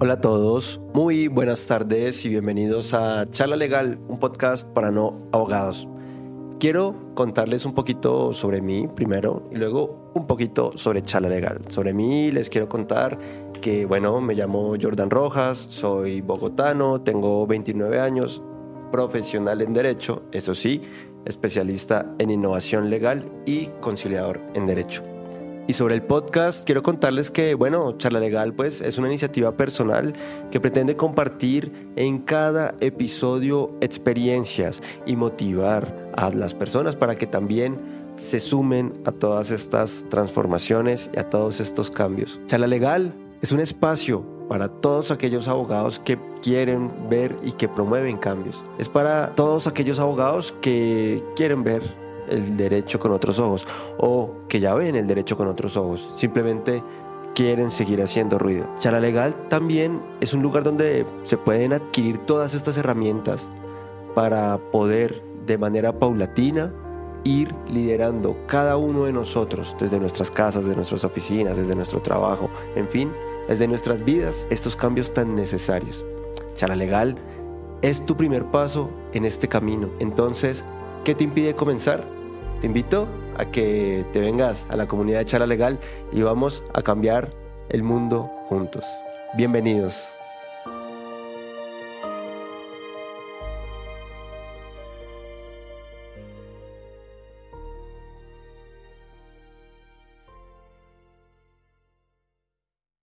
Hola a todos, muy buenas tardes y bienvenidos a Charla Legal, un podcast para no abogados. Quiero contarles un poquito sobre mí primero y luego un poquito sobre Charla Legal. Sobre mí les quiero contar que, bueno, me llamo Jordan Rojas, soy bogotano, tengo 29 años, profesional en Derecho, eso sí, especialista en innovación legal y conciliador en Derecho. Y sobre el podcast, quiero contarles que, bueno, Charla Legal pues es una iniciativa personal que pretende compartir en cada episodio experiencias y motivar a las personas para que también se sumen a todas estas transformaciones y a todos estos cambios. Charla Legal es un espacio para todos aquellos abogados que quieren ver y que promueven cambios. Es para todos aquellos abogados que quieren ver el derecho con otros ojos o que ya ven el derecho con otros ojos. Simplemente quieren seguir haciendo ruido. Chala Legal también es un lugar donde se pueden adquirir todas estas herramientas para poder de manera paulatina ir liderando cada uno de nosotros desde nuestras casas, desde nuestras oficinas, desde nuestro trabajo, en fin, desde nuestras vidas, estos cambios tan necesarios. Chala Legal es tu primer paso en este camino. Entonces, ¿qué te impide comenzar? Te invito a que te vengas a la comunidad de Charla Legal y vamos a cambiar el mundo juntos. Bienvenidos.